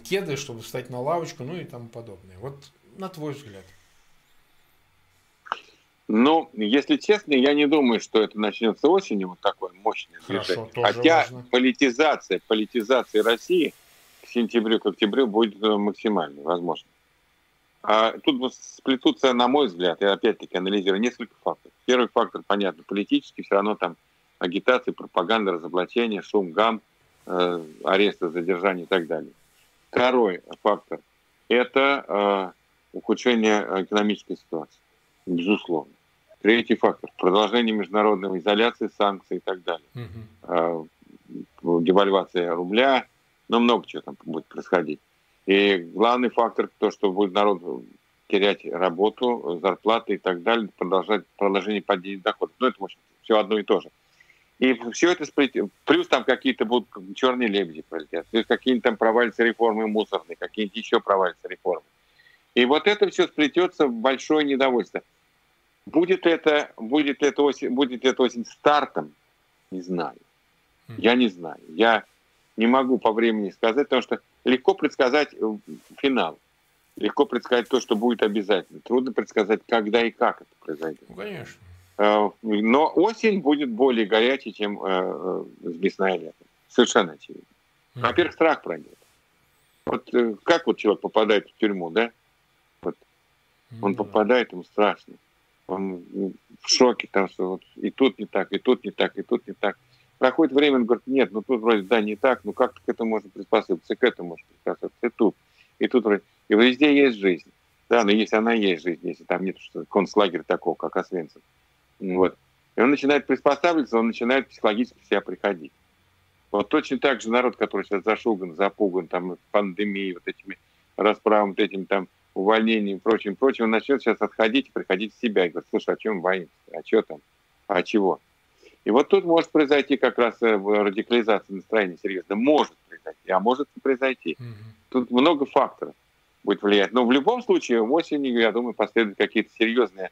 кеды, чтобы встать на лавочку, ну и тому подобное. Вот на твой взгляд. Ну, если честно, я не думаю, что это начнется осенью, вот такое мощное движение. Хотя важно. политизация, политизация России сентябрю, к октябрю будет э, максимальной, возможно. А тут сплетутся, на мой взгляд, я опять-таки анализирую несколько факторов. Первый фактор, понятно, политический, все равно там агитация, пропаганда, разоблачение, шум, гам, э, аресты, задержания и так далее. Второй фактор – это э, ухудшение экономической ситуации, безусловно. Третий фактор – продолжение международной изоляции, санкций и так далее. Угу. Девальвация рубля, ну, много чего там будет происходить. И главный фактор – то, что будет народ терять работу, зарплаты и так далее, продолжать продолжение падения доходов. Ну, это, в общем, все одно и то же. И все это сплетет. Плюс там какие-то будут черные лебеди пролетят. Плюс какие-то там провалятся реформы мусорные, какие-то еще провалятся реформы. И вот это все сплетется в большое недовольство. Будет это, будет это осень, будет это осень стартом? Не знаю. Я не знаю. Я не могу по времени сказать, потому что легко предсказать э, финал. Легко предсказать то, что будет обязательно. Трудно предсказать, когда и как это произойдет. Ну, конечно. Э, но осень будет более горячей, чем э, весна и лето. Совершенно очевидно. Во-первых, страх пройдет. Вот как вот человек попадает в тюрьму, да? Вот. Он попадает, ему страшно он в шоке, там, что вот и тут не так, и тут не так, и тут не так. Проходит время, он говорит, нет, ну тут вроде да, не так, ну как к этому можно приспособиться, к этому можно приспособиться, и тут, и тут вроде. И везде есть жизнь. Да, но если она есть жизнь, если там нет что концлагеря такого, как Освенцим. Вот. И он начинает приспосабливаться, он начинает психологически в себя приходить. Вот точно так же народ, который сейчас зашуган, запуган, там, пандемией, вот этими расправами, вот этим там увольнением и прочим, прочим, он начнет сейчас отходить и приходить в себя и говорит, слушай, а чем боимся? А что там? А чего? И вот тут может произойти как раз э, радикализация настроения серьезно. Может произойти, а может не произойти. Угу. Тут много факторов будет влиять. Но в любом случае осенью, я думаю, последуют какие-то серьезные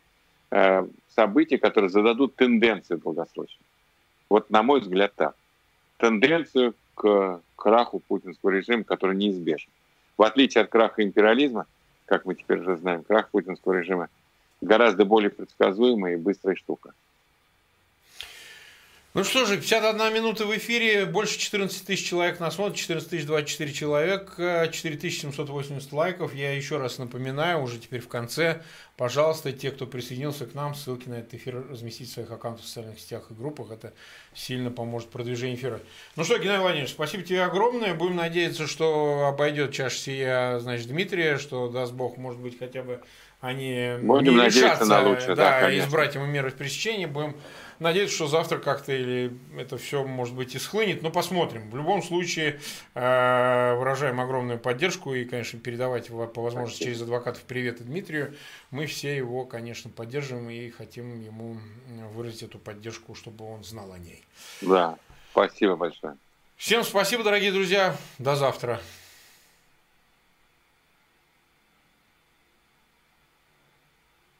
э, события, которые зададут тенденцию долгосрочную. Вот на мой взгляд так. Тенденцию к краху путинского режима, который неизбежен. В отличие от краха империализма – как мы теперь уже знаем, крах путинского режима гораздо более предсказуемая и быстрая штука. Ну что же, 51 минута в эфире, больше 14 тысяч человек нас смотрит, 14 тысяч 24 человек, 4780 лайков. Я еще раз напоминаю, уже теперь в конце, пожалуйста, те, кто присоединился к нам, ссылки на этот эфир разместить в своих аккаунтах в социальных сетях и группах. Это сильно поможет продвижению эфира. Ну что, Геннадий Владимирович, спасибо тебе огромное. Будем надеяться, что обойдет чаша сия, значит, Дмитрия, что, даст Бог, может быть, хотя бы они Будем не решатся на лучшее, да, да, избрать ему меры пресечения. Будем надеяться, что завтра как-то или это все, может быть, и схлынет, но посмотрим. В любом случае, э, выражаем огромную поддержку и, конечно, передавать по возможности через адвокатов привет Дмитрию. Мы все его, конечно, поддерживаем и хотим ему выразить эту поддержку, чтобы он знал о ней. Да, спасибо большое. Всем спасибо, дорогие друзья. До завтра.